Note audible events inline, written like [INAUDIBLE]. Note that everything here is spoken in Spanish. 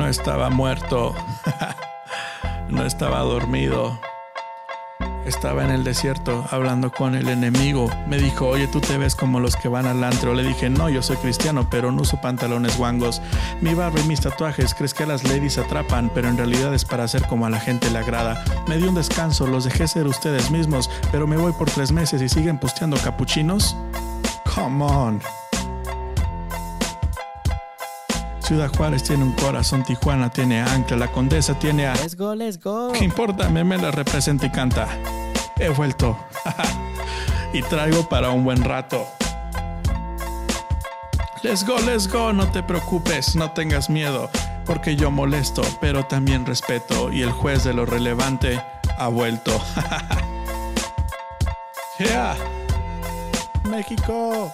No estaba muerto. [LAUGHS] no estaba dormido. Estaba en el desierto hablando con el enemigo. Me dijo, oye, tú te ves como los que van al antro. Le dije, no, yo soy cristiano, pero no uso pantalones guangos. Mi barba y mis tatuajes, crees que a las ladies atrapan, pero en realidad es para hacer como a la gente le agrada. Me di un descanso, los dejé ser ustedes mismos, pero me voy por tres meses y siguen posteando capuchinos. Come on. Ciudad Juárez tiene un corazón, Tijuana tiene ancla, la Condesa tiene a... Let's go, let's go. ¿Qué importa? Me, me la representa y canta. He vuelto. [LAUGHS] y traigo para un buen rato. Let's go, let's go, no te preocupes, no tengas miedo, porque yo molesto, pero también respeto, y el juez de lo relevante ha vuelto. [LAUGHS] yeah. México.